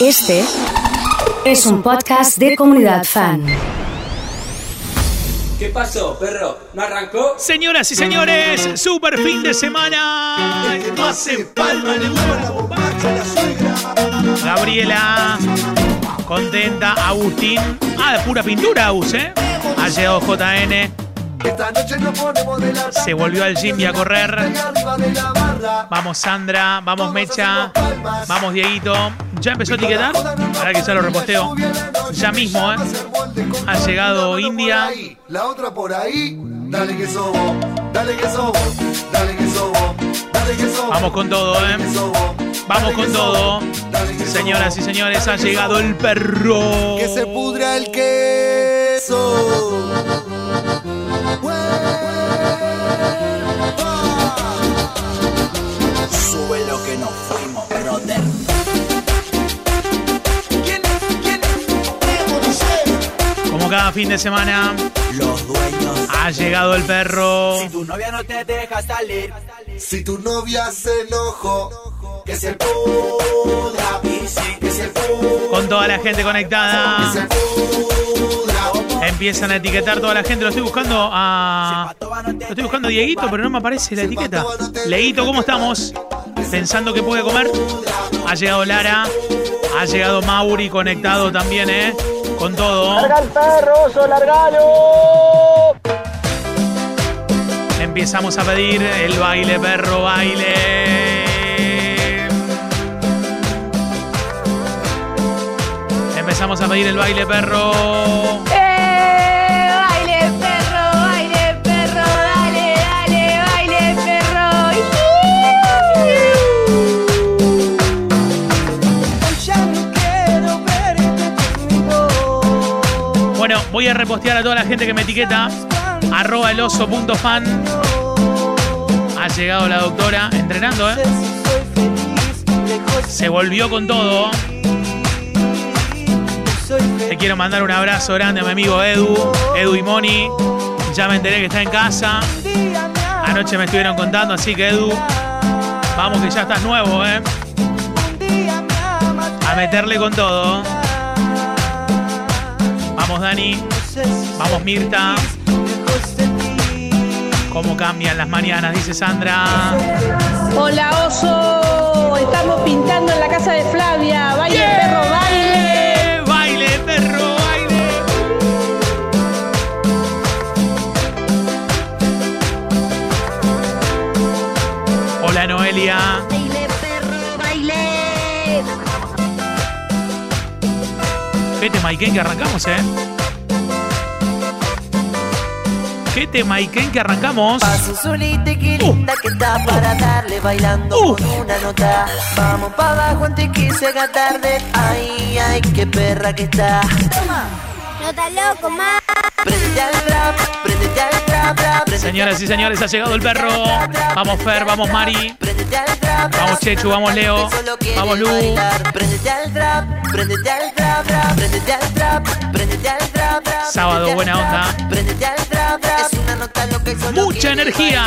Este es un podcast de comunidad fan. ¿Qué pasó, perro? ¿No arrancó? Señoras y señores, super fin de semana. Palma le mueve la bombacha la suegra. Gabriela, contenta. Agustín. Ah, de pura pintura, Agus, ¿eh? Ha llegado JN. Esta noche nos ponemos de la Se volvió al gym y a correr. Vamos Sandra, vamos Mecha, vamos Dieguito. ¿Ya empezó a etiquetar? Para que ya lo reposteo. Ya mismo, ¿eh? Ha llegado India. La otra por ahí. Dale que sobo, dale que sobo, dale que sobo, dale que sobo. Vamos con todo, ¿eh? Vamos con todo. Señoras y señores, ha llegado el perro. Que se pudra el queso. Sube lo que nos fuimos, brother. Como cada fin de semana, Los dueños. ha llegado el perro. Si tu novia no te deja salir, Si tu novia se enojó, que se pudra. Que se pudra. Con toda la gente Que se conectada. pudra. Empiezan a etiquetar toda la gente. Lo estoy buscando a. Lo estoy buscando a Dieguito, pero no me aparece la etiqueta. Leguito, ¿cómo estamos? Pensando que puede comer. Ha llegado Lara. Ha llegado Mauri conectado también, ¿eh? Con todo. ¡Larga el perro, oso, largalo! Empezamos a pedir el baile, perro, baile. Empezamos a pedir el baile, perro. Voy a repostear a toda la gente que me etiqueta. Arroba el oso punto fan. Ha llegado la doctora entrenando, ¿eh? Se volvió con todo. Te quiero mandar un abrazo grande a mi amigo Edu, Edu y Moni. Ya me enteré que está en casa. Anoche me estuvieron contando, así que Edu, vamos que ya estás nuevo, ¿eh? A meterle con todo. Vamos Dani, vamos Mirta. Cómo cambian las mañanas, dice Sandra. Hola, oso. Estamos pintando en la casa de Flavia. ¡Baile, perro! ¡Baile! Baile, perro, baile. Hola Noelia. ¡Baile, perro! ¡Baile! ¿Qué tema Iken que arrancamos, eh? ¿Qué tema Iken que arrancamos? Paso solita y qué linda que está para darle bailando Uh. con una nota. Vamos pa' abajo antes que se haga tarde. Ay, ay, qué perra que está. ¡No estás loco, ma! Prendete al rap, prendete al rap, rap. prendete Señoras y señores, ha llegado el perro. Vamos Fer, vamos Mari. Prendete al rap, Vamos. Chechu, vamos, Leo. Que Vamos, Lu. bailar. Prendete al rap, prendete al rap, rap. Prendete al rap, prendete al rap, rap. Sábado, buena onda. Prendete al rap, rap. Es una nota lo que solo Mucha energía.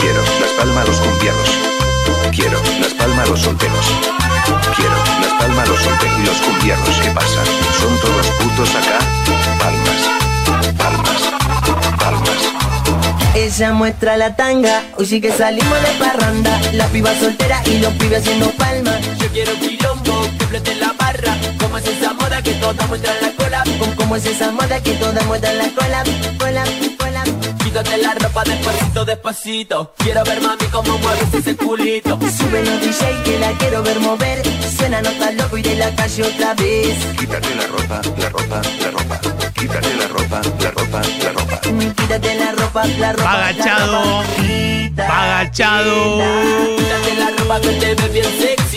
Quiero las palmas a los cumbieros. Quiero las palmas a los solteros. Quiero las palmas a los solteros y los cumbieros. ¿Qué pasa? ¿Son todos putos acá? Palmas. Palmas. Palmas. Ella muestra la tanga, hoy sí que salimos de parranda La piba soltera y los pibes haciendo palmas Yo quiero quilombo, la barra. Como es esa moda que todas muestran la cola. Cómo es esa moda que todas muestran la cola Cola, cola Quítate la ropa despacito, despacito. Quiero ver mami cómo mueves ese culito. Sube los DJ que la quiero ver mover Suena nota loco y de la calle otra vez Quítate la ropa, la ropa, la ropa. Quítate la ropa, la ropa, la ropa. Quítate la ropa, la ropa Va agachado. agachado. Quítate la ropa que te ves bien sexy.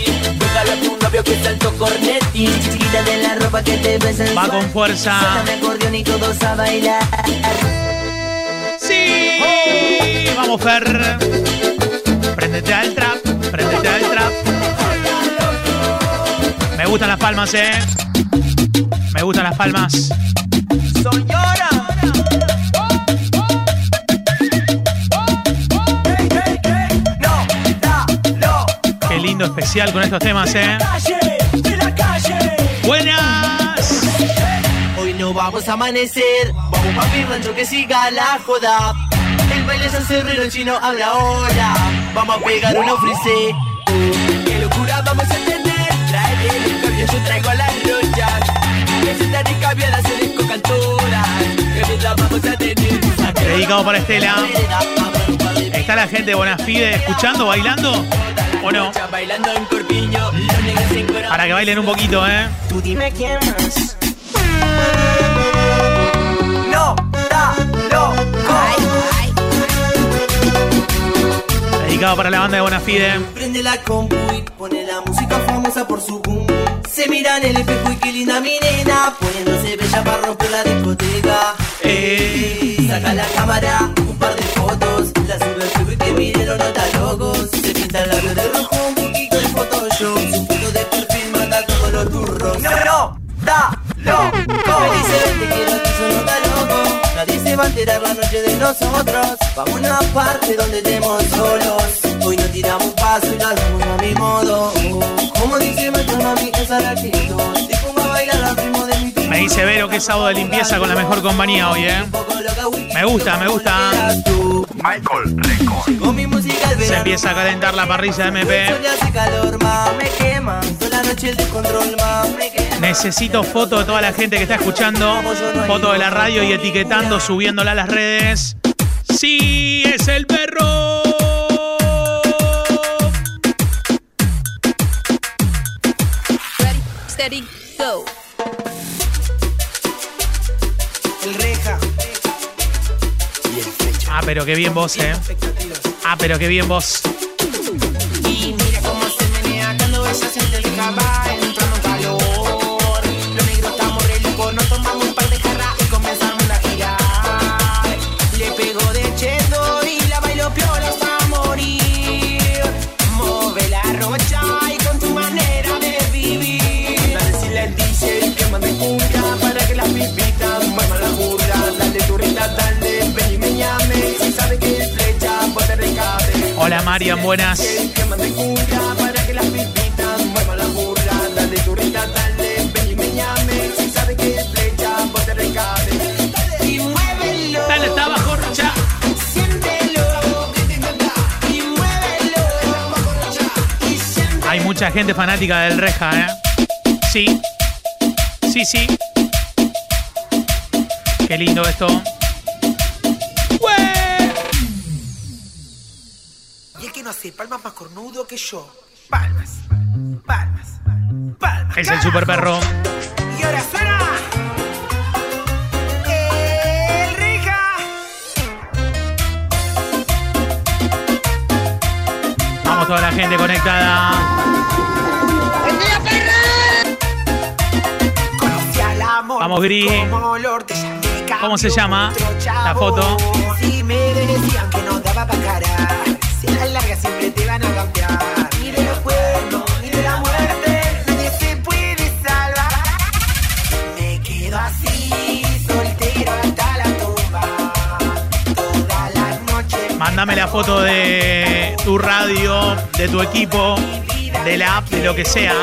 Déjale a tu novio que salto cornetti. Quítate la ropa que te. Va con fuerza. Suena mi acordeón y todos a bailar Sí. Vamos Fer. Préndete al trap, préndete al trap. Me gustan las palmas, eh. Me gustan las palmas. Lindo especial con estos temas, ¿eh? Buenas. Hoy no vamos a amanecer, vamos pa' mi rancho que siga la joda. El baile San Cerrero el chino habla ahora. Vamos a pegar una frise. Qué locura vamos a tener. Trae el cambio, yo traigo las rochas. Que se están encabiadas se les cocan todas. Que vamos a tener. Dedicado para Estela. ¿Está la gente de Bonafide escuchando, bailando? ¿O no? Para que bailen un poquito, ¿eh? Tú dime quién más. No, da, loco. Dedicado para la banda de Bonafide. Prende la compu y pone la música famosa por su boom. Se mira en el espejo y qué linda mi nena. Poniéndose bella para romper la discoteca. Eh. Saca la cámara, un par de La sube al Facebook y que miren los nota locos. Se pinta el labio de rojo, un poquito de Photoshop. Su foto de perfil manda todos los turros. No, no, da, loco. Me dice, te quiero, tú solo da loco. Nadie se va a enterar la noche de nosotros. Vamos a una parte donde estemos solos. Hoy no tiramos un paso y lo hacemos a mi modo. Como dice nuestra mami, esa es la actitud. Dice Vero que es sábado de limpieza con la mejor compañía hoy, ¿eh? Me gusta, me gusta. Michael Record. Se empieza a calentar la parrilla de MP. Necesito foto de toda la gente que está escuchando, foto de la radio y etiquetando, subiéndola a las redes. Sí, es el perro. Ready, steady, go. Ah, pero qué bien vos, eh. Ah, pero qué bien vos. Y muévelo. Dale, está abajo, Rocha. Hay mucha gente fanática del Reja, ¿eh? Sí. Sí, sí. Qué lindo esto. Hace palmas más cornudo que yo. Palmas. Palmas. Palmas. Es el super perro. Y ahora suena. El Reja. Vamos toda la gente conectada. Conocí al amor. Vamos, Gris. Como olor. ¿Cómo se llama la foto? Si me decían que no daba para cara. Siempre te van a cambiar. Ni de los cuernos, ni de la muerte. Nadie se puede salvar. Me quedo así, soltero hasta la tumba. Todas las noches. Mándame la foto de tu radio, de tu equipo, de la app, de lo que sea.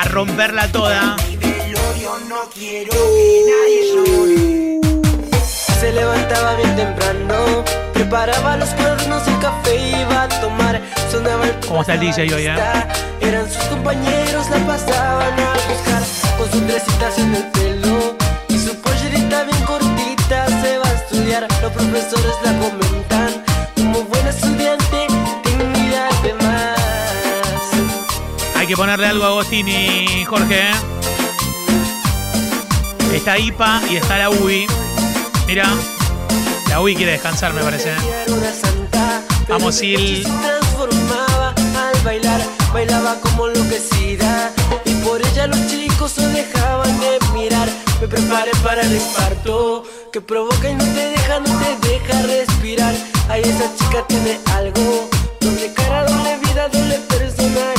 A romperla toda. Mi velorio no quiero que nadie llore. Se levantaba bien temprano, preparaba los cuadernos y café iba a tomar. Sonaba el ¿Cómo está el DJ hoy, eh? Eran sus compañeros, la pasaban a buscar con sus tresitas en el pelo y su pollerita bien cortita. Se va a estudiar, los profesores la comentan como buena estudiante, dignidad de más. Hay que ponerle algo a Agostini, Jorge. ¿eh? Está IPA y está la UI. Mira, la UI quiere descansar, me parece. ¿eh? Vamos, Sil. bailar, bailaba como enloquecida y por ella los chicos se dejaban de mirar. Me preparé para el infarto que provoca y no te deja, no te deja respirar. Ay, esa chica tiene algo, doble cara, doble vida, doble personalidad.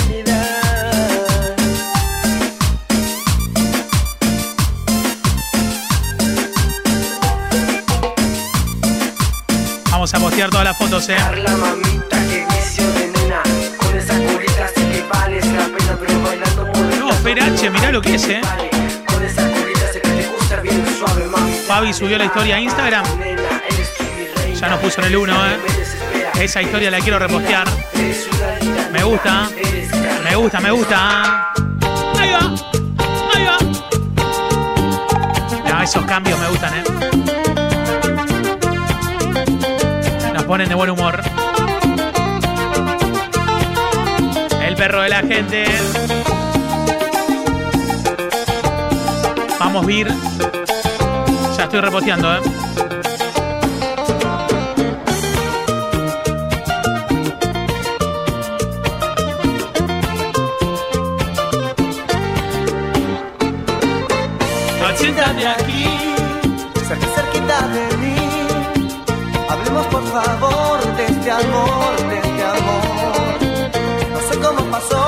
tirar todas las fotos, eh. Pero mirá lo que es, eh. Con que te gusta bien suave. Fabi subió la historia a Instagram. Ya nos puso en el 1, eh. Esa historia la quiero repostear. Me gusta. Me gusta, me gusta. Ahí va. Ahí va. No, esos cambios me gustan, eh ponen de buen humor. El perro de la gente. Vamos, Vir. Ya estoy reposteando, ¿eh? Siéntate aquí. cerca cerquita de. Por favor de este amor, de este amor. No sé cómo pasó,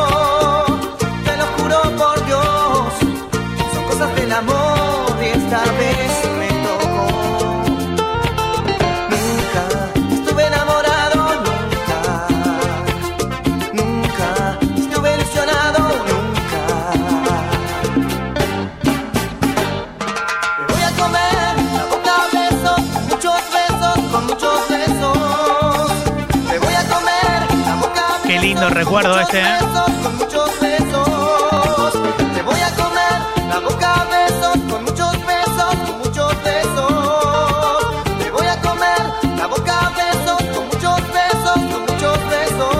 recuerdo este, ¿eh? besos, con muchos besos. Te voy a comer la boca a besos, con muchos besos, con muchos besos. Te voy a comer la boca a besos, con muchos besos, con muchos besos.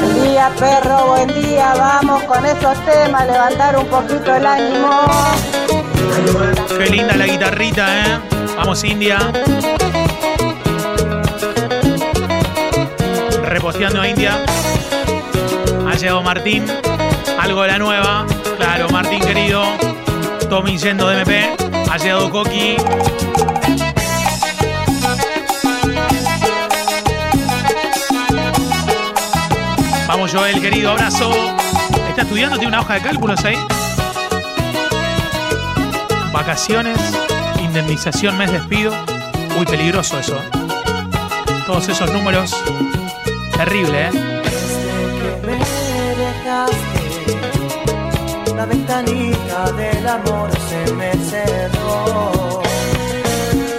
Buen día, perro, buen día. Vamos con esos temas, levantar un poquito el ánimo. Qué linda la guitarrita, ¿eh? Vamos, India. Reposteando a India. Ha llegado Martín. Algo de la nueva. Claro, Martín querido. Tommy yendo de MP. Ha llegado Coqui. Vamos, Joel, querido. Abrazo. ¿Está estudiando? ¿Tiene una hoja de cálculos ahí? Vacaciones, indemnización, mes despido. Muy peligroso eso. ¿eh? Todos esos números. Terrible, ¿eh? Desde que me dejaste, la ventanita del amor se me cerró.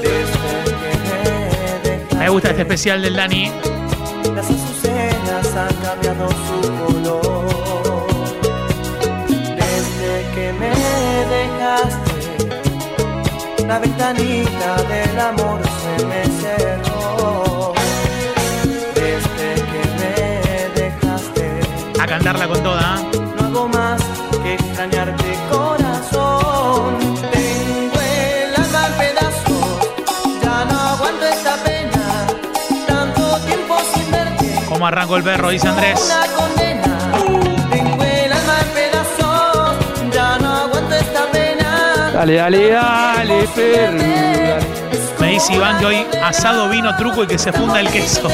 Desde que me dejaste, Me gusta este especial del Dani. las azucenas han cambiado su color. Desde que me dejaste, la ventanita del amor se me cerró. A cantarla con toda. No hago más que extrañarte corazón Tengo el alma en pedazos Ya no aguanto esta pena Tanto tiempo sin verte ¿Cómo arrancó el perro? Dice Andrés. Dale, dale, dale, perro. Me dice Iván que hoy asado, vino, truco y que se funda el queso.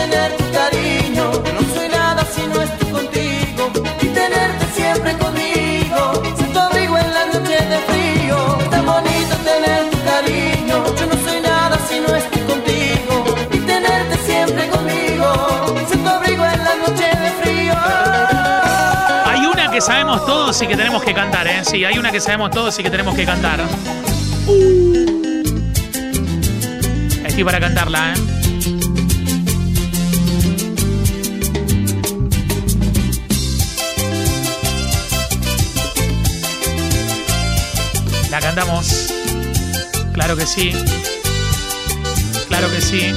Sabemos todos y que tenemos que cantar, ¿eh? Sí, hay una que sabemos todos y que tenemos que cantar. Estoy para cantarla, ¿eh? La cantamos. Claro que sí. Claro que sí.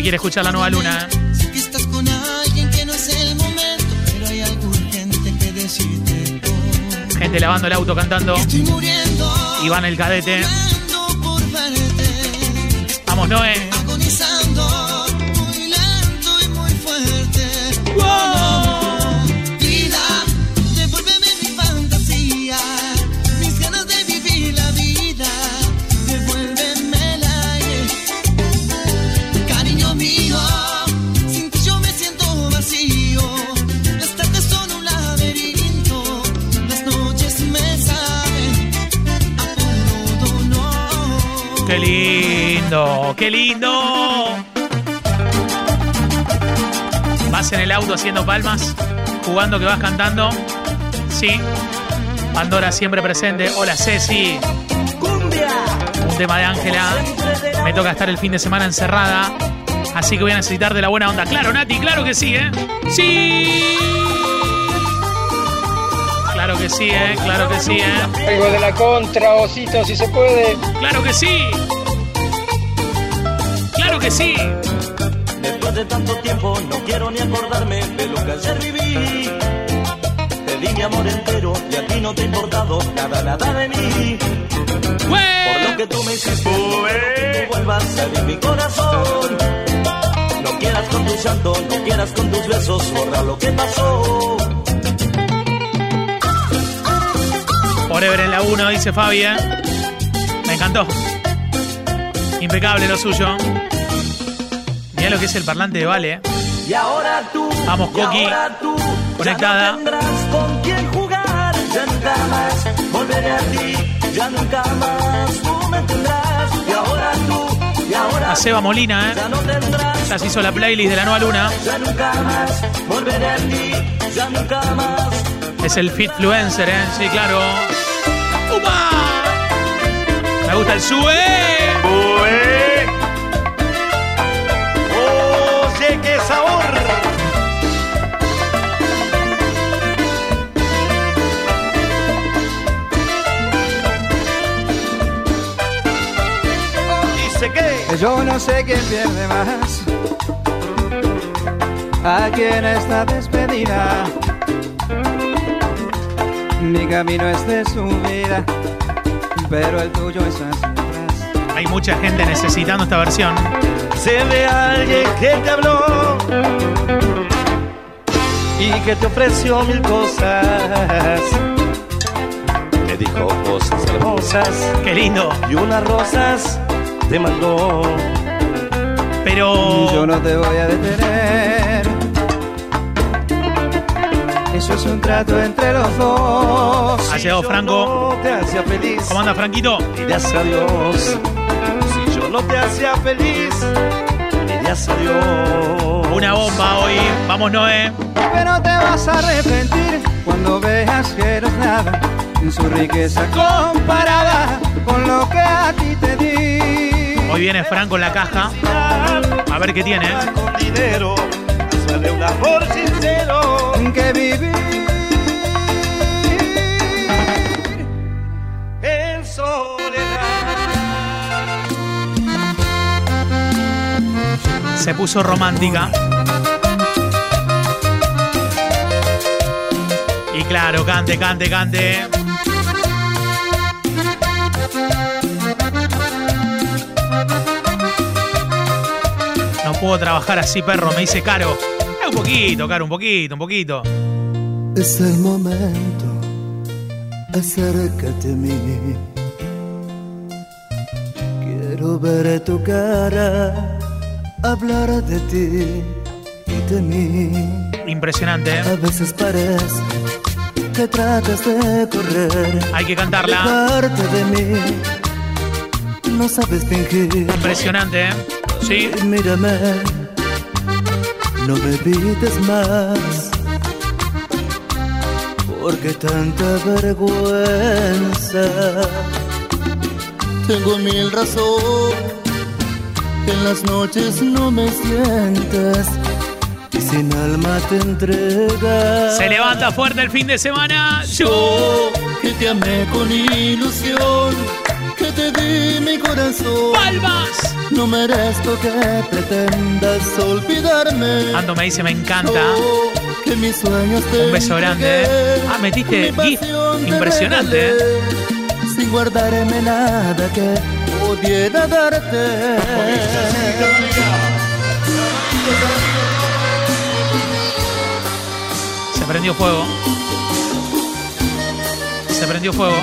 Gente quiere escuchar la nueva luna. Sé que estás con alguien que no es el momento, pero hay algo urgente que decirte. Oh, Gente lavando el auto cantando. estoy muriendo. Iván el cadete. muriendo por verte. Vamos, Noé. Lindo, qué lindo. Vas en el auto haciendo palmas, jugando que vas cantando. Sí. Pandora siempre presente. Hola Ceci. Un tema de Ángela. Me toca estar el fin de semana encerrada. Así que voy a necesitar de la buena onda. Claro, Nati, claro que sí, ¿eh? Sí. Claro que sí, ¿eh? Claro que sí, ¿eh? Algo de la contra, osito, si se puede. Claro que sí. Claro que sí. Después de tanto tiempo no quiero ni acordarme de lo que ayer viví. Te di mi amor entero y a ti no te ha importado nada, nada de mí. Por lo que tú me hiciste, que tú vuelvas a herir mi corazón. No quieras con tu llanto, no quieras con tus besos, borra lo que pasó. Forever en la 1, dice Fabi, ¿eh? Me encantó. Impecable lo suyo. Mira lo que es el parlante de Vale, ¿eh? Y ahora tú, Vamos, y Coqui. ahora tú, Conectada. Ya no con quién jugar, ya nunca más volveré a ti, ya nunca más tú me tendrás. Y ahora tú, y ahora A Seba Molina, ¿eh? ya no tendrás. Ya se hizo la playlist de la nueva luna. Ya nunca más volveré a ti, ya nunca más. Es el Fitfluencer, ¿eh? Sí, claro. ¡Upa! Me gusta el sube. Yo no sé quién pierde más. A quién está despedida. Mi camino es de su vida, pero el tuyo es hacia atrás. Hay mucha gente necesitando esta versión. sé de alguien que te habló y que te ofreció mil cosas. Te dijo cosas hermosas Qué lindo. y unas rosas te mandó. Pero. Yo no te voy a detener. Eso es un trato entre los dos. Ha llegado Franco. No te hacía feliz. ¿Cómo anda, Franquito? Dirías adiós. Si yo no te hacía feliz, dirías adiós. Una bomba hoy. Vamos, Noé. Pero te vas a arrepentir cuando veas que eres nada. En su riqueza comparada con lo que a ti te di. Hoy viene Franco en la caja. A ver qué tiene. Con dinero, sale un amor sincero. Que vivir en soledad. Se puso romántica. Y claro, cante, cante, cante. Puedo trabajar así, perro, me dice caro. Eh, un poquito, caro, un poquito, un poquito. Es el momento, acércate a mí. Quiero ver tu cara, hablar de ti y de mí. Impresionante, ¿eh? A veces parece que tratas de correr, Hay que cantarla. parte de mí. No sabes fingir. Impresionante, ¿eh? Sí. Mírame, no me evites más. Porque tanta vergüenza. Tengo mil razones. En las noches no me sientes. Y sin alma te entregas. Se levanta fuerte el fin de semana. Yo. Que te amé con ilusión. Que te di mi corazón. ¡Palmas! No merezco que pretendas olvidarme. Ando me dice, me encanta. Que mis sueños te Un beso grande, ¿eh? Ah, metiste GIF. Impresionante, ¿eh? regalé, Sin guardarme nada que pudiera darte. Se prendió fuego. Se prendió fuego.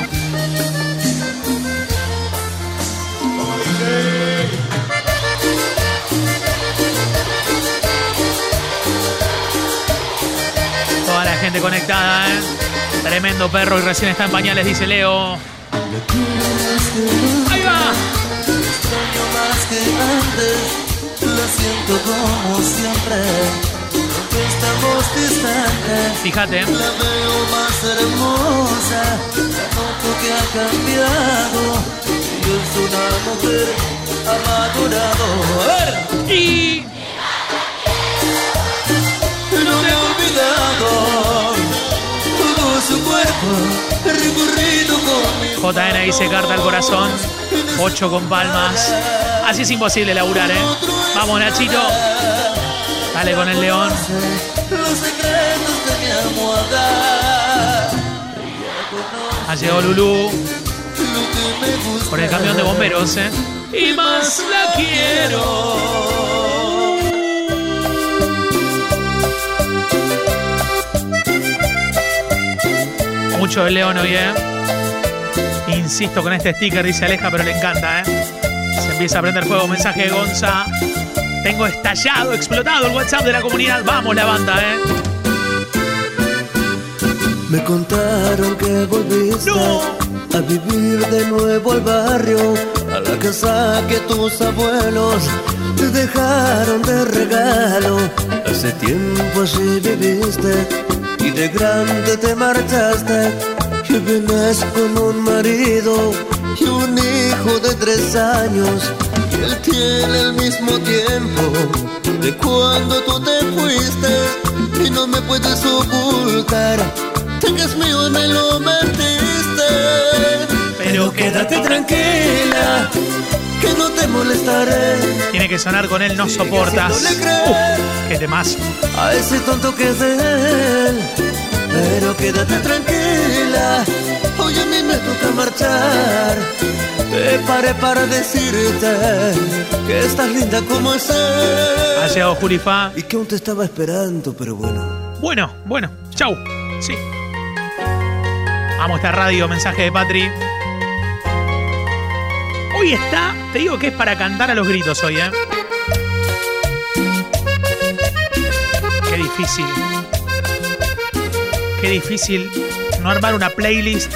Gente conectada, ¿eh? Tremendo perro y recién está en pañales, dice Leo. Ahí va. Fíjate. la veo más hermosa, la noto que ha cambiado. Y es una mujer amadurado. A ver. Y No me he olvidado todo su cuerpo JN dice carta al corazón. 8 con palmas. Así es imposible laburar, ¿eh? Vamos, Nachito. Dale con el león. Ha llegado Lulú con el camión de bomberos, ¿eh? Y más la quiero. Mucho de León hoy, ¿eh? Insisto con este sticker, dice Aleja, pero le encanta, ¿eh? Se empieza a prender fuego. Mensaje de Gonza. Tengo estallado, explotado el WhatsApp de la comunidad. Vamos, la banda, ¿eh? Me contaron que volviste a vivir de nuevo al barrio, a la casa que tus abuelos te dejaron de regalo. Hace tiempo así viviste y de grande te marchaste. Y vienes con un marido y un hijo de tres años. Y él tiene el mismo tiempo de cuando tú te fuiste y no me puedes ocultar es mío me lo metiste. Pero quédate tranquila, que no te molestaré. Tiene que sonar con él, no soportas. le crees. Uf, qué temas. A ese tonto que es de él. Pero quédate tranquila, hoy a mí me toca marchar. Te paré para decirte que estás linda como es él. Ha llegado Julifa. Y que aún te estaba esperando, pero bueno. Bueno, bueno, chau. Sí. Amo esta radio, mensaje de Patri. Hoy está, te digo que es para cantar a los gritos hoy, ¿eh? Qué difícil. Qué difícil no armar una playlist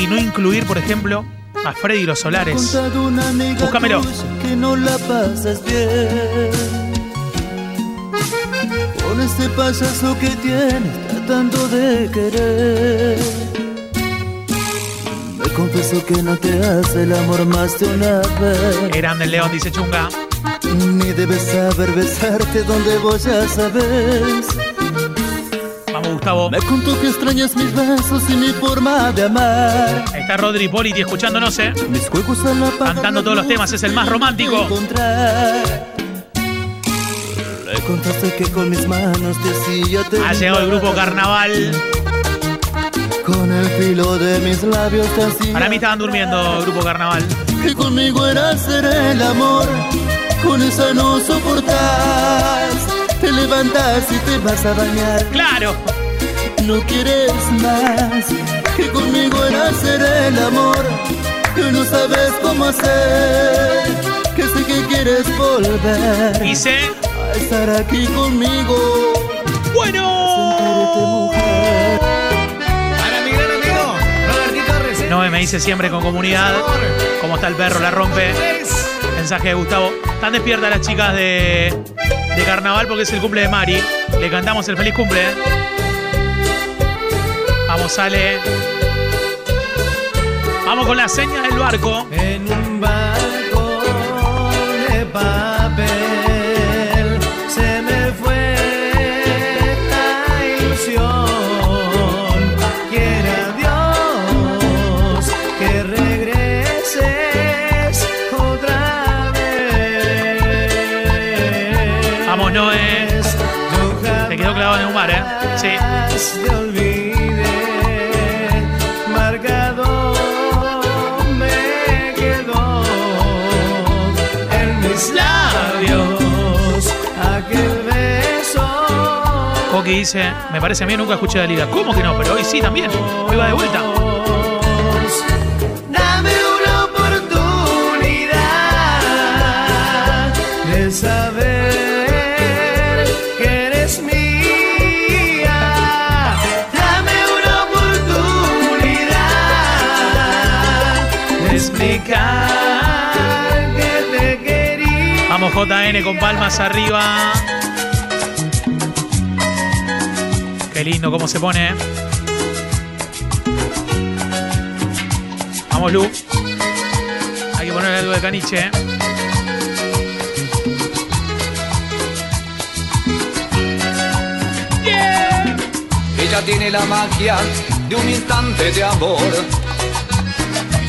y no incluir, por ejemplo, a Freddy y los Solares. Búscamelo. que no la pasas bien. Con este payaso que tienes tratando de querer. Confieso que no te hace el amor más de una vez. Grande el León, dice Chunga. Ni debes saber besarte donde vos ya sabes. Vamos, Gustavo. Me contó que extrañas mis besos y mi forma de amar. Está Rodri Politi escuchándonos, ¿eh? Mis juegos al apagar Cantando todos los temas, es el más romántico. Le contaste que con mis manos te Ha llegado el grupo. Carnaval. Con el filo de mis labios te Para mí estaban durmiendo, grupo Carnaval. Que conmigo era hacer el amor. Con esa no soportas Te levantas y te vas a bañar. Claro. No quieres más. Que conmigo era hacer el amor. Que no sabes cómo hacer. Que sé que quieres volver. Dice. A estar aquí conmigo me dice siempre con comunidad. ¿Cómo está el perro? La rompe. Mensaje de Gustavo. Están despiertas las chicas de, de carnaval porque es el cumple de Mari. Le cantamos el feliz cumple. Vamos, sale. Vamos con la seña del barco. Coqui dice, me parece a mí nunca escuché la liga. ¿Cómo que no? Pero hoy sí también. Hoy va de vuelta. Dame una oportunidad de saber que eres mía. Dame una oportunidad de explicar que JN con palmas arriba. Lindo cómo se pone. ¿eh? Vamos, Lu. Hay que poner algo de caniche. ¿eh? Ella tiene la magia de un instante de amor.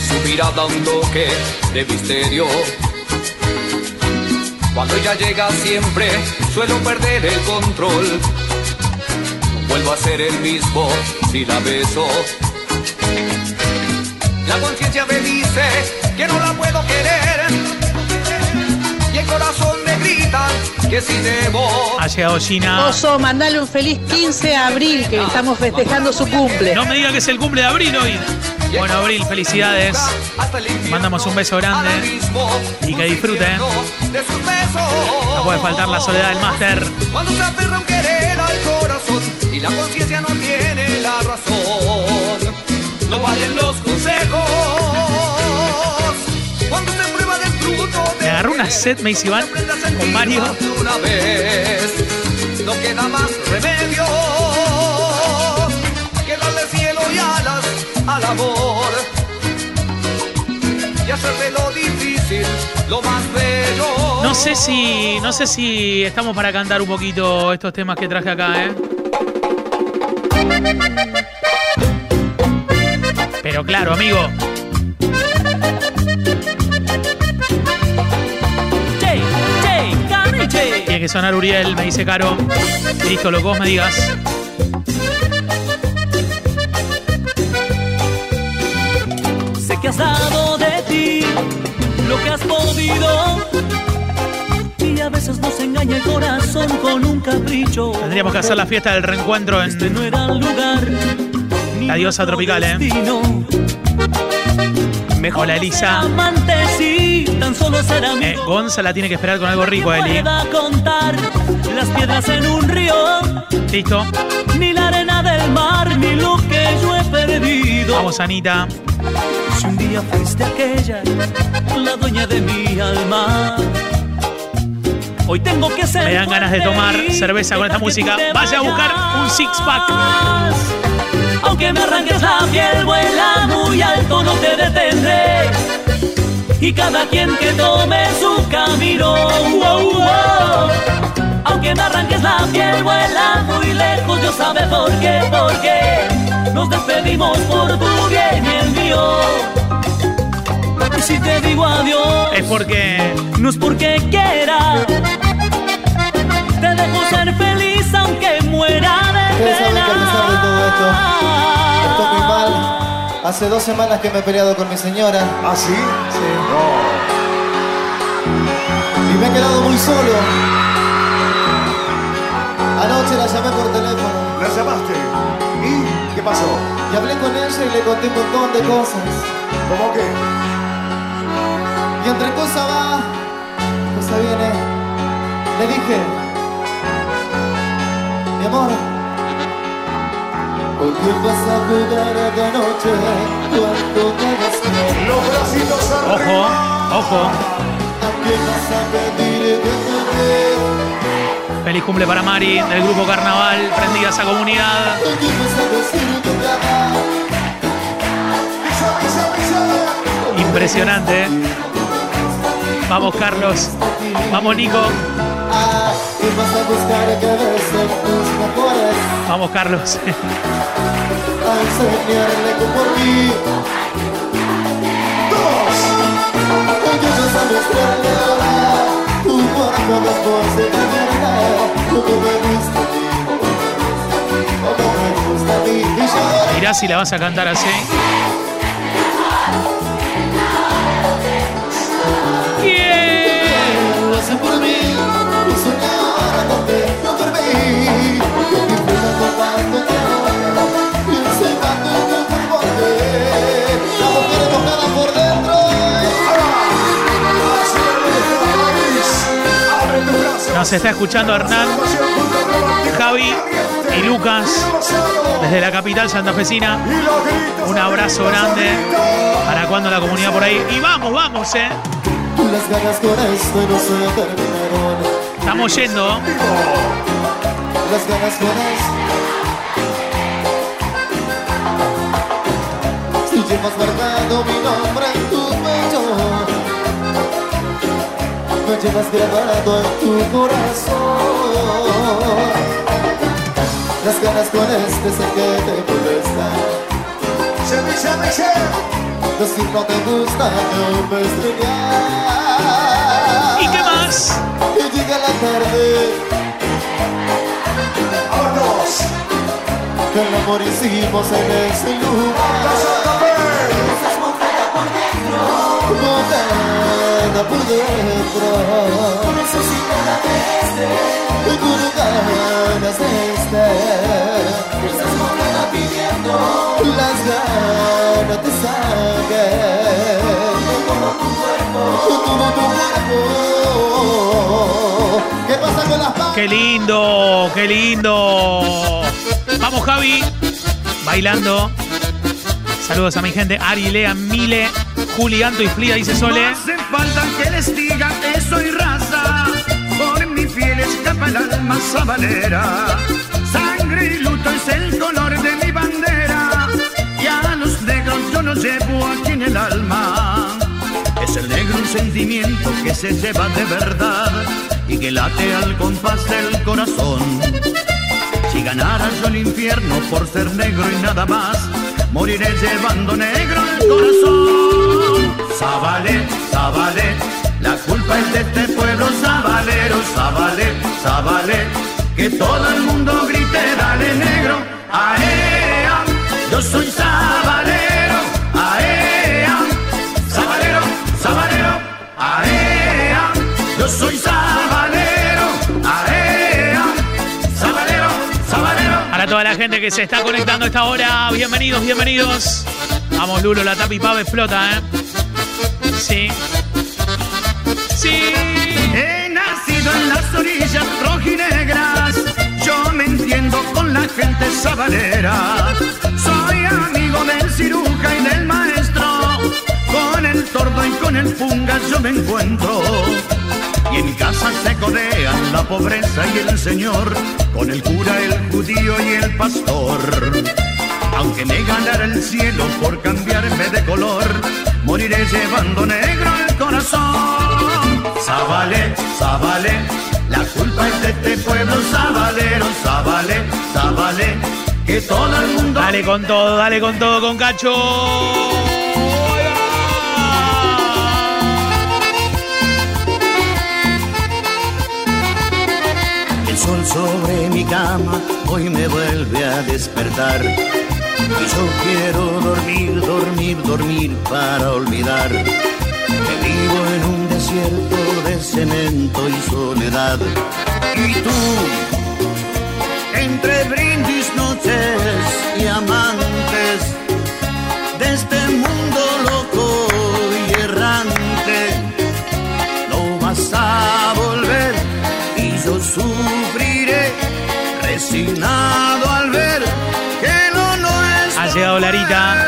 Su mirada un toque de misterio. Cuando ella llega siempre suelo perder el control. Vuelvo a ser el mismo si la beso. La conciencia me dice que no la puedo querer. Y el corazón me grita que si debo. Ha llegado Gina. Oso, mandale un feliz 15 de abril, que estamos festejando su cumple. No me diga que es el cumple de Abril hoy. Bueno, Abril, felicidades. Mandamos un beso grande y que disfruten. No puede faltar la soledad del máster. Y la conciencia no tiene la razón. No valen los consejos. Cuando se prueba del fruto Me agarró una set, me dice Iván, con Mario. una vez, no queda más remedio que darle cielo y alas al amor y hacerle lo difícil, lo más bello. No sé si. No sé si estamos para cantar un poquito estos temas que traje acá, ¿eh? Pero claro, amigo. Tiene que sonar Uriel, me dice Caro. Listo, lo que vos me digas. Sé que has dado de ti lo que has podido. Veces nos engaña el corazón con un capricho. Tendríamos que hacer la fiesta del reencuentro en Este no era el lugar. la diosa tropical, ¿eh? destino. Hola, Elisa. Amante, sí, tan solo ser amigo. Eh, Gonza la tiene que esperar con algo rico, Eli. contar las piedras en un río, Listo. ni la arena del mar, ni lo que yo he perdido. Vamos, Anita. Si un día fuiste aquella, la dueña de mi alma. Hoy tengo que ser. Me dan ganas de tomar cerveza con esta música. Vaya a buscar un six pack. Aunque me arranques la piel, vuela muy alto, no te detendré. Y cada quien que tome su camino. wow, wow. Aunque me arranques la piel, vuela muy lejos, Dios sabe por qué, por qué. Nos despedimos por tu bien y el mío. Y si te digo adiós, Es porque. no es porque quiera. Te dejo ser feliz aunque muera de Ustedes saben que a pesar de todo esto, pena. estoy muy mal. Hace dos semanas que me he peleado con mi señora. ¿Ah, sí? Sí. Y me he quedado muy solo. Anoche la llamé por teléfono. ¿La llamaste? ¿Y qué pasó? Y hablé con ella y le conté un montón de cosas. ¿Cómo qué? Y entre cosa va, cosa viene. Le dije, mi amor, ¿por qué vas a jugar esta noche cuando te vas Los bracitos Ojo, ojo. ¿A qué vas a pedir? Feliz cumple para Mari del grupo Carnaval. Prendida esa comunidad. Impresionante. ¿eh? Vamos, Carlos. Vamos, Nico. Ah, ¿qué vas a? Vamos, Carlos. A enseñarle que por mí Dos Que Lo hace por mí Y soñar donde no dormí Que disfruta tomando te Y enseñando tu cuerpo a ver La mujer mojada por dentro Nos está escuchando Hernán, Javi y Lucas desde la capital santafesina. Un abrazo grande. ¿Para cuando la comunidad por ahí? Y vamos, vamos, eh. Las ganas con esto no se terminan Estamos yendo. Las ganas buenas. Si llevas guardado mi nombre en tu pecho, me llevas grabado en tu corazón. Las ganas buenas de ser que te molesta. Decir no te gusta, no me estrellar. ¿Y qué más? Y llega la tarde. ¡Vámonos! Que el amor hicimos en ese lugar. Mojada por dentro. Necesitada de este. Y con ganas de este. Estás mojada pidiendo. Las ganas te sangre. Como tu cuerpo. Como tu cuerpo. ¿Qué pasa con las palmas? ¡Qué lindo! ¡Qué lindo! Vamos, Javi. Bailando. Saludos a mi gente. Ari, Lea, Mile, Juli, Anto y Frida, dice Sole. Escapa el alma sabanera. Sangre y luto es el color de mi bandera. Y a los negros yo los llevo aquí en el alma. Es el negro un sentimiento que se lleva de verdad y que late al compás del corazón. Si ganara yo el infierno por ser negro y nada más, moriré llevando negro el corazón. Zabale, Zabale, la culpa es de este pueblo sabalero, Zabale, Zabale, que todo el mundo grite, dale negro, aea, yo soy sabalero, aea, sabalero, sabalero, aea, yo soy sabalero, aea, sabalero, sabalero. Para toda la gente que se está conectando a esta hora, bienvenidos, bienvenidos. Vamos, Lulo, la tapa y explota, ¿eh? Sí. He nacido en las orillas rojinegras. Yo me entiendo con la gente sabalera. Soy amigo del ciruja y del maestro. Con el tordo y con el punga yo me encuentro. Y en casa se codean la pobreza y el señor. Con el cura, el judío y el pastor. Aunque me ganara el cielo por cambiarme de color, moriré llevando negro el corazón. Zabale, Zabale, la culpa es de este pueblo sabalero, Zabale, Zabale, que todo el mundo... Dale con todo, dale con todo, con Cacho. El sol sobre mi cama hoy me vuelve a despertar. Y yo quiero dormir, dormir, dormir para olvidar que vivo en un desierto de cemento y soledad. Y tú, entre brindis, noches y amantes de este mundo loco y errante, no vas a volver y yo sufriré resignado al ver que lo nuestro Ha llegado Larita.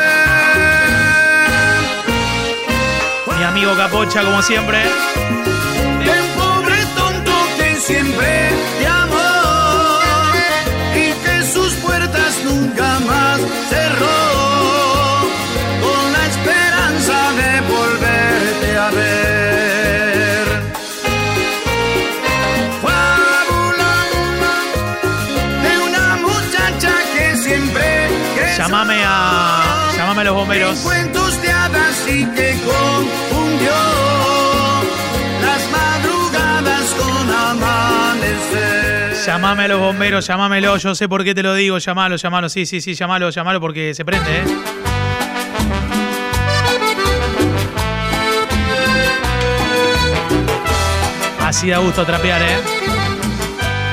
Mi amigo Capocha, como siempre. Siempre te amó y que sus puertas nunca más cerró con la esperanza de volverte a ver. Fábula de una muchacha que siempre Llámame a. Llámame a los bomberos. Llámame a los bomberos, llámamelo. Yo sé por qué te lo digo. Llámalo, llámalo. Sí, sí, sí, llámalo, llámalo porque se prende, ¿eh? Así da gusto trapear, ¿eh?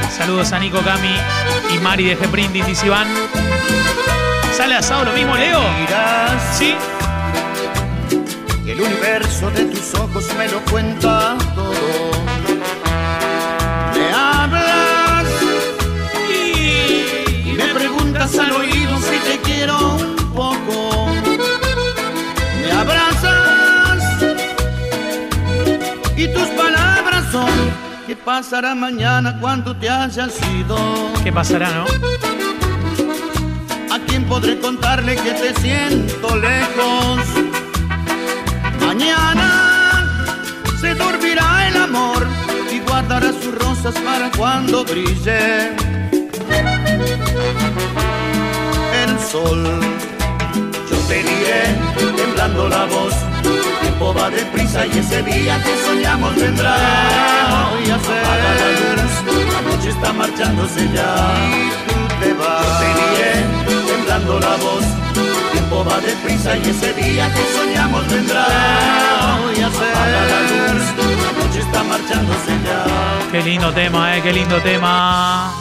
Saludos a Nico Cami y Mari de G-Printing, dice Iván. ¿Sale asado lo mismo, Leo? Sí. El universo de tus ojos me lo cuenta al oído si te quiero un poco. Me abrazas y tus palabras son que pasará mañana cuando te hayas ido? ¿Qué pasará, no? ¿A quién podré contarle que te siento lejos? Mañana se dormirá el amor y guardará sus rosas para cuando brille sol. Yo te diré, temblando la voz, el tiempo va deprisa y ese día que soñamos vendrá. Voy a Apaga la luz, la noche está marchándose ya. Tú te vas. Yo te diré, temblando la voz, el tiempo va deprisa y ese día que soñamos vendrá. Voy a Apaga la luz, la noche está marchándose ya. Qué lindo tema, eh, qué lindo tema.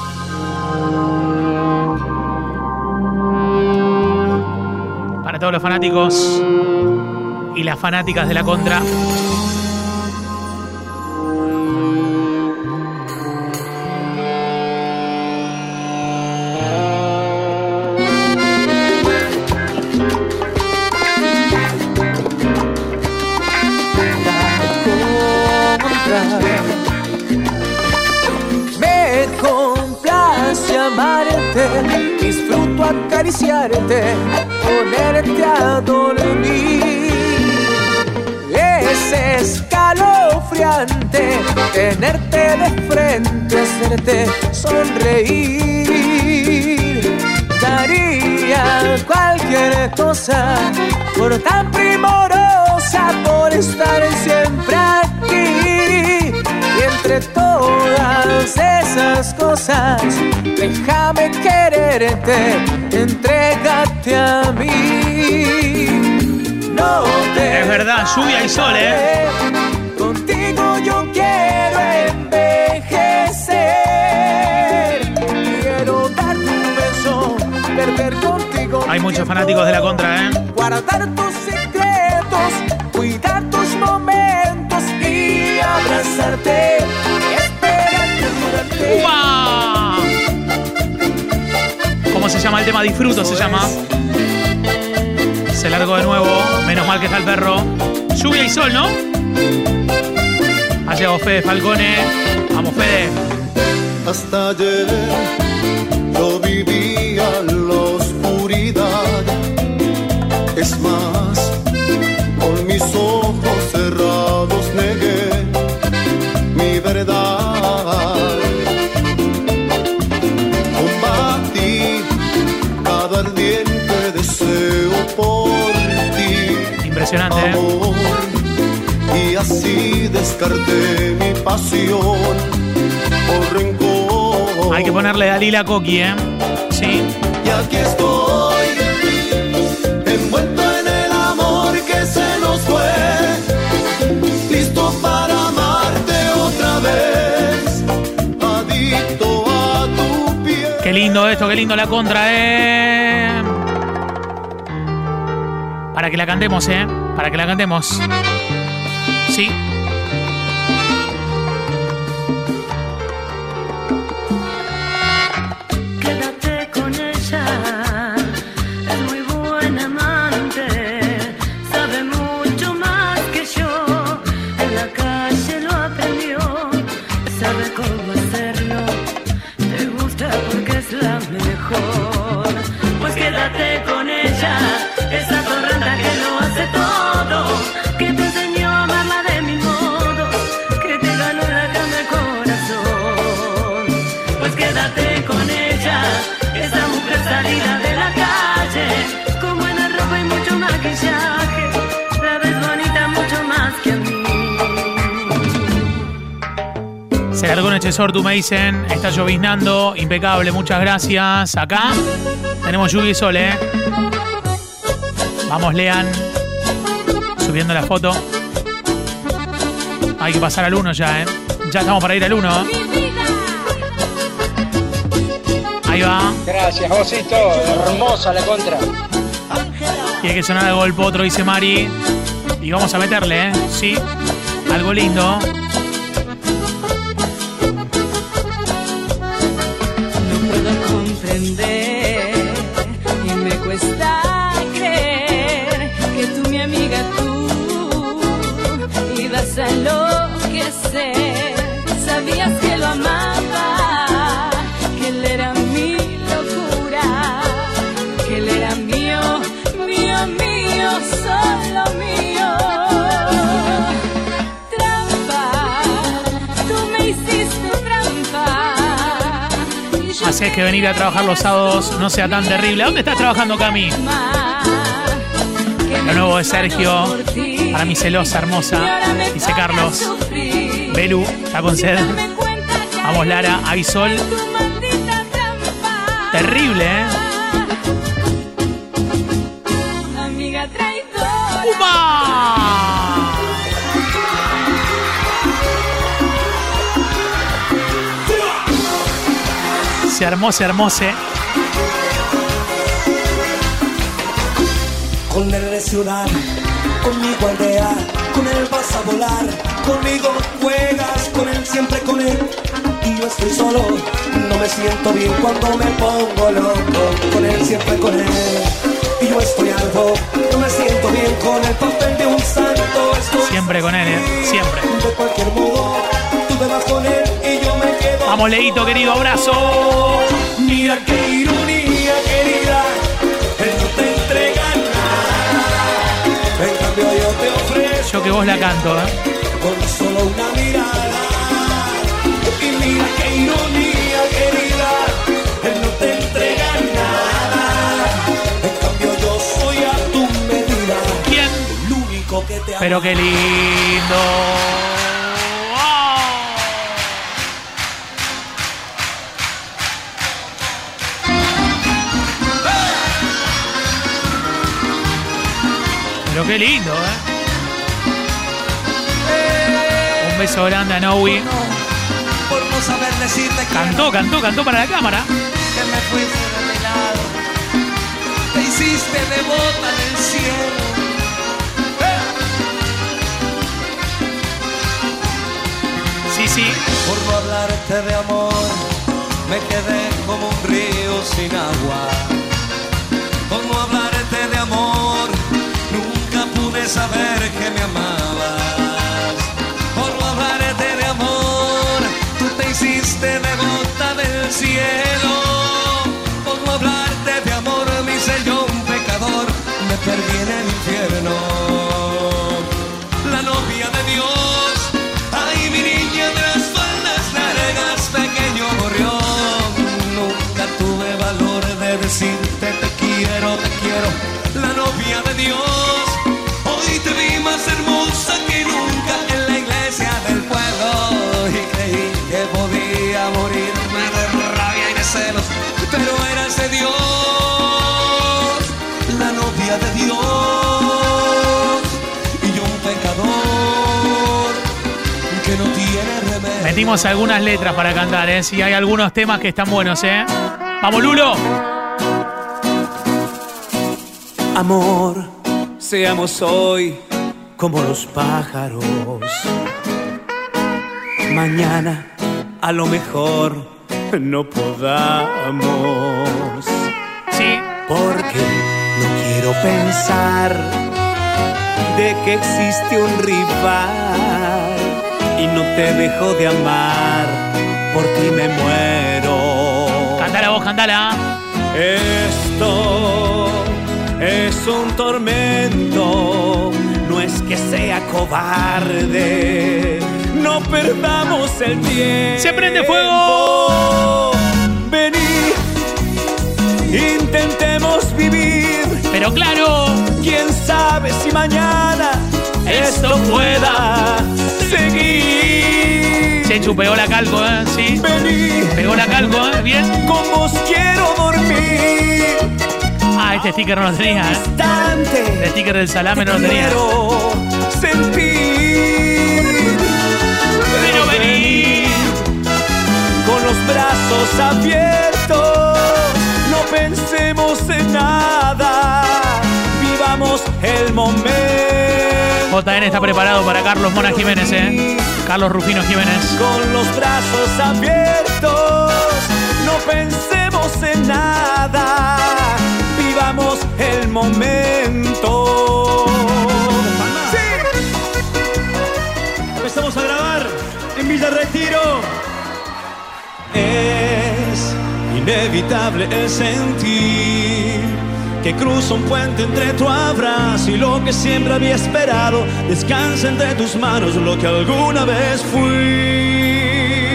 Para todos los fanáticos y las fanáticas de la contra. Tan primorosa, por estar siempre aquí. Y entre todas esas cosas, déjame quererte, entrégate a mí. No te Es verdad, lluvia y sol, ¿eh? Muchos fanáticos de la contra, ¿eh? Guardar tus secretos, cuidar tus momentos y abrazarte. Esperarte. ¡Upa! ¿Cómo se llama el tema? Disfruto se llama. Se largó de nuevo. Menos mal que está el perro. Lluvia y sol, ¿no? Ha llegado Fede Falcone. Vamos, Fede. Hasta ayer yo vivía Impresionante, ¿eh? Amor, y así descarté mi pasión por rencor. Hay que ponerle Dalila Coqui, ¿eh? Sí. Y aquí estoy, envuelto en el amor que se nos fue, listo para amarte otra vez, adicto a tu piel. Qué lindo esto, qué lindo la contra, ¿eh? Para que la cantemos, ¿eh? Para que la cantemos. Sí. Tú me dicen. Está lloviznando. Impecable, muchas gracias. Acá tenemos lluvia y sol, ¿eh? Vamos, lean. Subiendo la foto. Hay que pasar al 1 ya, ¿eh? Ya estamos para ir al 1. Ahí va. Gracias, Josito. Hermosa la contra. Tiene que sonar algo del potro, dice Mari. Y vamos a meterle, ¿eh? Sí. Algo lindo. Haces que venir a trabajar los sábados no sea tan terrible. ¿Dónde estás trabajando, Cami? Lo nuevo de Sergio. Para mi celosa hermosa. Dice Carlos. Belu, está con sed. Vamos, Lara. Hay sol. Terrible, ¿eh? Se armó, se armó, se. Con él de ciudad, conmigo aldea, con él vas a volar, conmigo juegas, con él siempre con él. Y yo estoy solo, no me siento bien cuando me pongo loco, con él siempre con él. Y yo estoy algo, no me siento bien con el papel de un santo. Estoy Siempre con él, ¿eh? Siempre. de cualquier modo, tú te vas con él Vamos, Leito, querido, abrazo. Mira qué ironía, querida, él no te entrega nada. En cambio yo te ofrezco Yo que vos la canto, ¿eh? con solo una mirada. Y mira qué ironía, querida, él no te entrega nada. En cambio yo soy a tu medida. ¿Quién? El único que te ama. Pero qué lindo. Pero qué lindo, ¿eh? Un beso grande a Nowi. Cantó, cantó, cantó para la cámara. que me fuiste de mi lado. Te hiciste devota del cielo. Sí, sí. Por no hablarte de amor, me quedé como un río sin agua. Por no hablarte de amor, pude saber que me amabas. Por no hablarte de amor, tú te hiciste devota del cielo. Por no hablarte de amor, hice yo un pecador, me perdí en el infierno. La novia de Dios, ay mi niña de las faldas largas, pequeño gorrión. Nunca tuve valor de decirte te quiero, de Dios y yo un pecador que no tiene remedio. Metimos algunas letras para cantar, ¿eh? Sí, hay algunos temas que están buenos, ¿eh? ¡Vamos, Lulo! Amor, seamos hoy como los pájaros. Mañana a lo mejor no podamos. Sí. Porque pensar de que existe un rival y no te dejo de amar. Por ti me muero. Cantala vos, cantala. Esto es un tormento, no es que sea cobarde. No perdamos el tiempo. ¡Se prende fuego! Vení, intentemos vivir. Pero claro, quién sabe si mañana esto pueda seguir. Chechu pegó la calco, ¿eh? Sí. Vení, Pegó la calco, ¿eh? Bien. con vos quiero dormir. Ah, este sticker no lo tenía, ¿eh? El sticker del salame no lo tenía. Quiero sentir. Pero vení. Con los brazos abiertos, pensemos en nada. Vivamos el momento. JN está preparado para Carlos Mona Jiménez, ¿eh? Carlos Rufino Jiménez. Con los brazos abiertos, no pensemos en nada. Vivamos el momento. Empezamos a grabar en Villa Retiro. Inevitable el sentir que cruza un puente entre tu abrazo y lo que siempre había esperado. Descansa entre tus manos lo que alguna vez fui.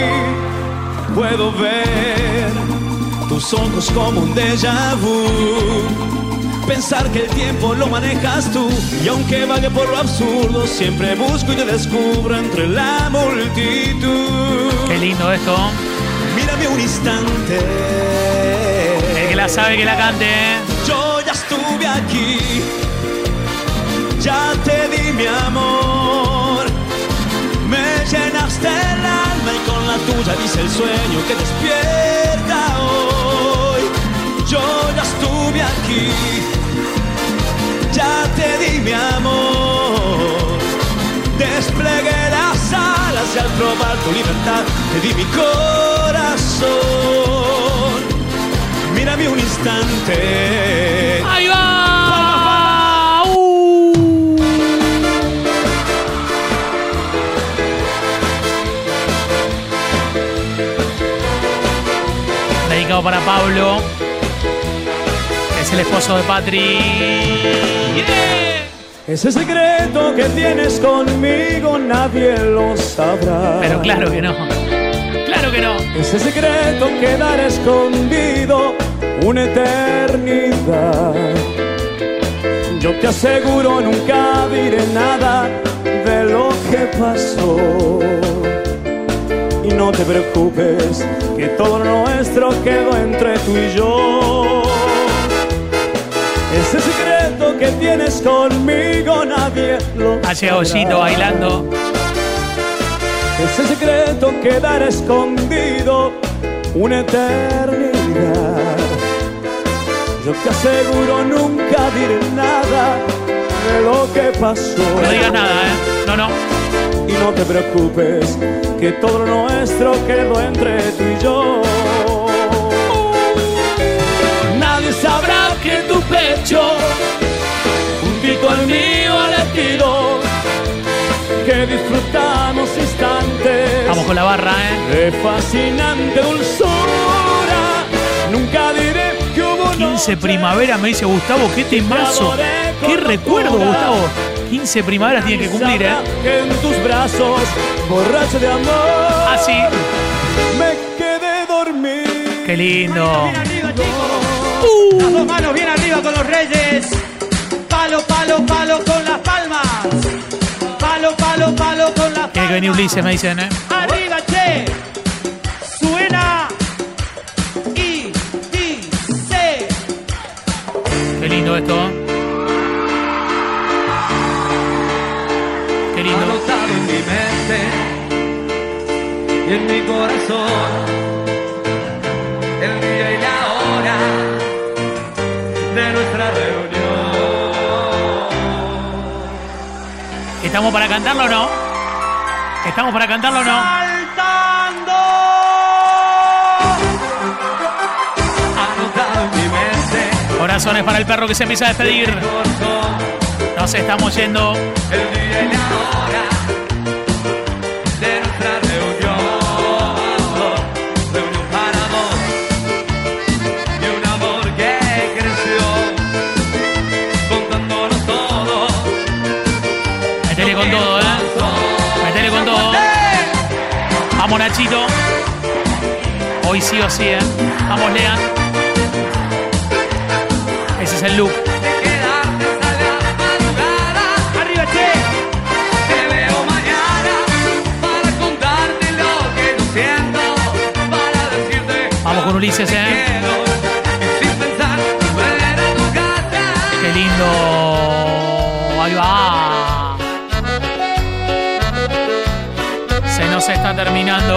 Puedo ver tus ojos como un déjà vu. Pensar que el tiempo lo manejas tú y aunque vague por lo absurdo, siempre busco y te descubro entre la multitud. Qué lindo esto. Un instante. El que la sabe que la cante. ¿eh? Yo ya estuve aquí, ya te di mi amor. Me llenaste el alma y con la tuya dice el sueño que despierta hoy. Yo ya estuve aquí, ya te di mi amor. Desplegué y al probar tu libertad te di mi corazón. Mírame un instante. ¡Ahí va! Uh. Dedicado para Pablo, que es el esposo de Patri. Ese secreto que tienes conmigo nadie lo sabrá. Pero claro que no. Claro que no. Ese secreto quedará escondido una eternidad. Yo te aseguro nunca diré nada de lo que pasó. Y no te preocupes, que todo lo nuestro quedó entre tú y yo. Ese secreto que tienes conmigo nadie lo Ha llegado Gito bailando. Ese secreto quedará escondido una eternidad. Yo te aseguro nunca diré nada de lo que pasó. No digas nada, ¿eh? No, no. Y no te preocupes, que todo lo nuestro quedó entre tú y yo. Nadie sabrá que tu pecho, juntito al mío ha latido, que disfrutamos instantes. Vamos con la barra, ¿eh? De fascinante dulzura, nunca diré que hubo 15 primavera me dice Gustavo, qué temazo. Qué recuerdo, Gustavo. 15 primaveras tiene que cumplir, ¿eh? que en tus brazos, borracho de amor, Así. me quedé dormido. Qué lindo. Las dos manos bien arriba con los reyes. Palo, palo, palo con las palmas. Palo, palo, palo con Tiene que venir Ulises, me dicen, ¿eh? Arriba, che. Suena. Y dice. Qué lindo esto. Qué lindo. Anotado en mi mente y en mi corazón ¿Estamos para cantarlo o no? ¿Estamos para cantarlo o no? Mente Corazones para el perro que se empieza a despedir. Nos estamos yendo. el día y la hora Nachito. Hoy sí o sí, ¿eh? Vamos, Lean. Ese es el look. Arriba, che. Te veo mañana para contarte lo que no siento, para decirte Vamos con Ulises, ¿eh? Qué lindo. Nos está terminando.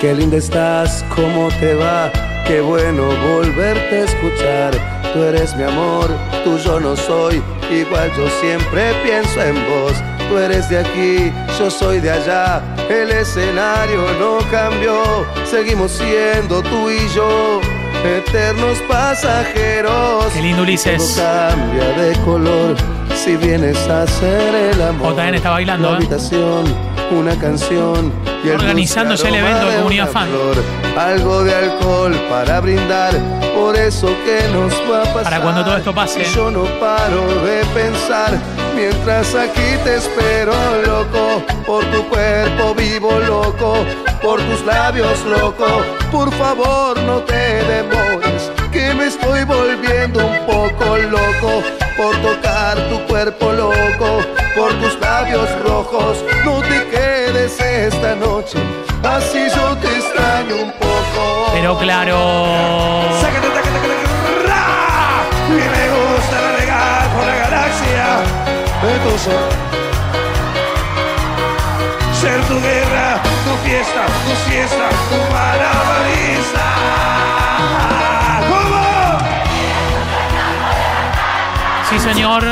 Qué linda estás, cómo te va, qué bueno volverte a escuchar. Tú eres mi amor, tú yo no soy, igual yo siempre pienso en vos. Tú eres de aquí, yo soy de allá, el escenario no cambió, seguimos siendo tú y yo. Eternos pasajeros. Qué lindo Ulises. Todo cambia de color si vienes a hacer el amor. JN está bailando, La ¿eh? habitación una canción. Y el ya el evento de Comunidad Fan. flor, algo de alcohol para brindar por eso que nos va a pasar. Para cuando todo esto pase. Yo no paro de pensar mientras aquí te espero, loco. Por tu cuerpo vivo, loco. Por tus labios, loco. Por favor, no te demores. Que me estoy volviendo un poco loco. Por tocar tu cuerpo, loco. Por tus labios rojos. No te quedes esta noche. Así yo te extraño un poco. Pero claro. Sácate, sácate, de tu sol. Ser tu guerra, tu fiesta, tu siesta, tu malabarista. ¿Cómo? Sí, señor.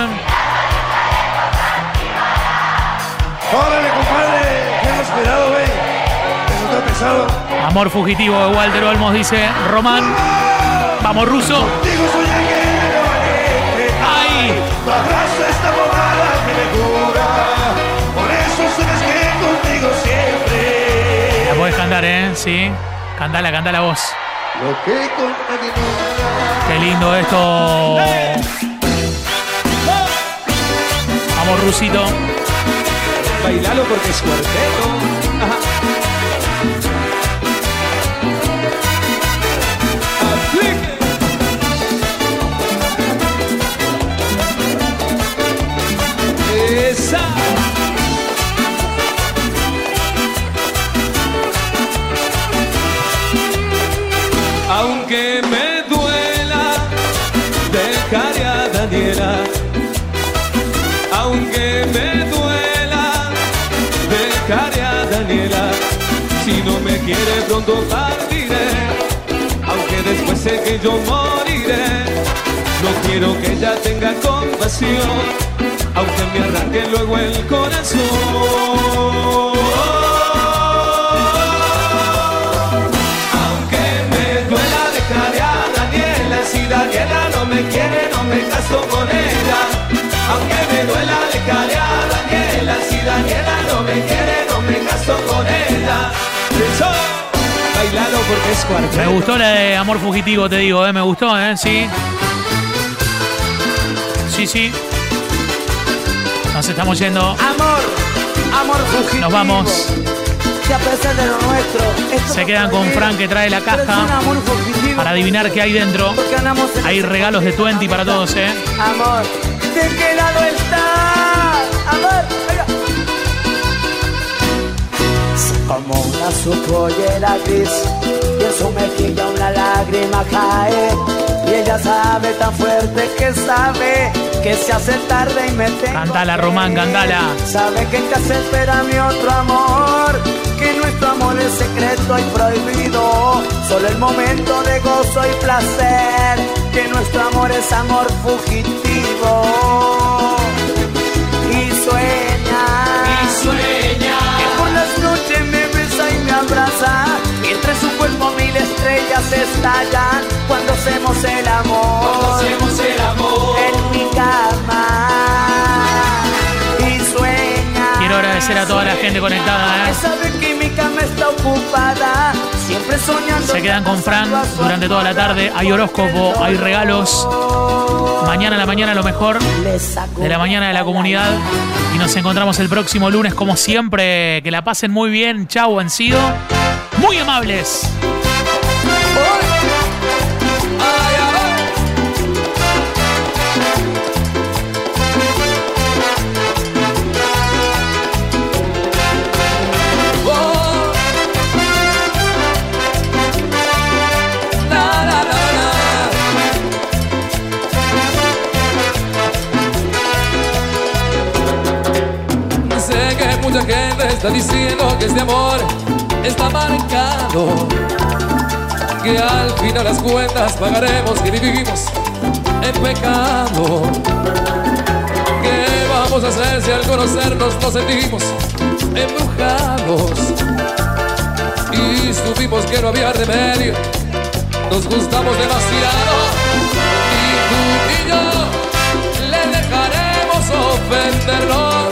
Órale, compadre, hemos cuidado, güey. Eso está pesado. Amor fugitivo de Walter Olmos, dice Román. Vamos, ruso. ¡Ay! Tu podés cantar, ¿eh? Sí. Cantala, cantala vos. Lo que. Qué lindo esto. Vamos, rusito. Bailalo porque es cuarteto. Ajá. Si no me quiere pronto partiré, aunque después sé que yo moriré. No quiero que ella tenga compasión, aunque me arranque luego el corazón. Aunque me duela dejaré a Daniela, si Daniela no me quiere, no me caso con ella. Aunque me duela dejaré a Daniela, si Daniela no me quiere, no me caso con ella. Bailalo porque es cuarteto. Me gustó la de Amor Fugitivo, te digo, ¿eh? Me gustó, ¿eh? Sí. Sí, sí. Nos estamos yendo. Amor, amor fugitivo. Nos vamos. Que a pesar de lo nuestro, Se quedan con. Frank que trae la caja para adivinar qué hay dentro. Hay regalos de 20 para todos, ¿eh? Amor, ¿de qué lado estás? Amor, Como una su pollera gris y en su mejilla una lágrima cae y ella sabe tan fuerte que sabe que se hace tarde y me tengo Cantala, Román, cantala. Sabe que en casa espera mi otro amor que nuestro amor es secreto y prohibido solo el momento de gozo y placer que nuestro amor es amor fugitivo y sueña Y sueña. Su cuerpo mil estrellas estallan cuando hacemos el amor Cuando hacemos el amor. en mi cama y sueña Quiero agradecer a toda la gente conectada, ¿eh? sabe que mi cama está ocupada siempre soñando Se quedan con Frank durante toda la tarde. Hay horóscopo, hay regalos. Mañana a la mañana lo mejor de la mañana de la comunidad. Y nos encontramos el próximo lunes, como siempre. Que la pasen muy bien. Chau, han sido muy amables. Sé que mucha gente está diciendo que este amor está marcado. Que al final las cuentas pagaremos que vivimos en pecado. ¿Qué vamos a hacer si al conocernos nos sentimos embrujados? Y supimos que no había remedio. Nos gustamos demasiado. Y tú y yo le dejaremos ofendernos.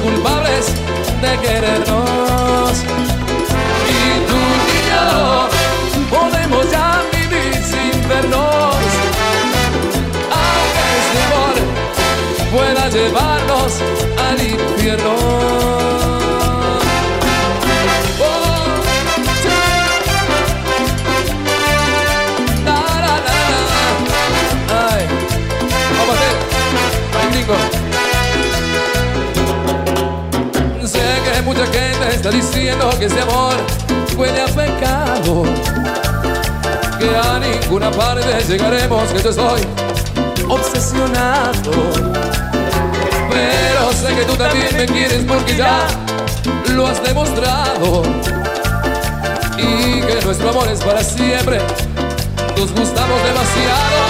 culpables de querernos. Y tú y yo podemos ya vivir sin vernos. Aunque este amor pueda llevarnos al infierno. Oh, mucha gente está diciendo que ese amor huele a pecado. Que a ninguna parte llegaremos, que yo estoy obsesionado. Pero sé que tú también me quieres porque ya lo has demostrado. Y que nuestro amor es para siempre. Nos gustamos demasiado.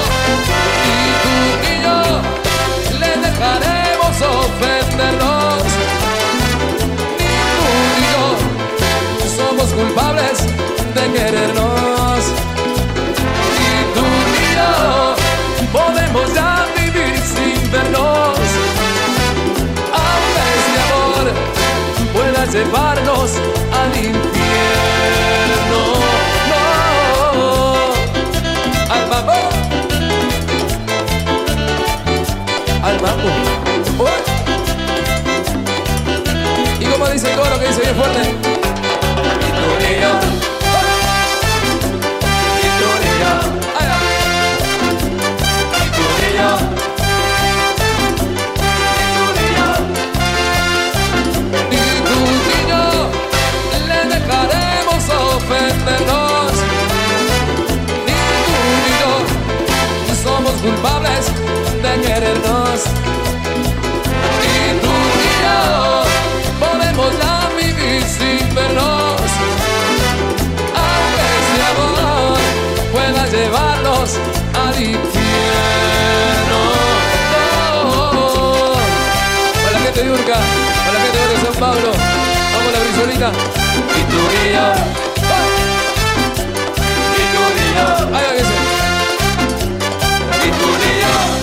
Y tú y yo le dejaremos ofendernos. Somos culpables de querernos. Y tú y yo podemos ya vivir sin vernos. Aunque este amor pueda llevarnos al infierno. No, al mambo. Al mambo. Ué. Y como dice el coro que dice bien fuerte. Culpables de querernos. Y tú y yo podemos ya vivir sin vernos. Aunque este amor pueda llevarnos al infierno. Oh, Para la gente de Urca, para la gente de San Pablo, vamos la brisolita. Y tú y yo. Y tú y yo. Ahí va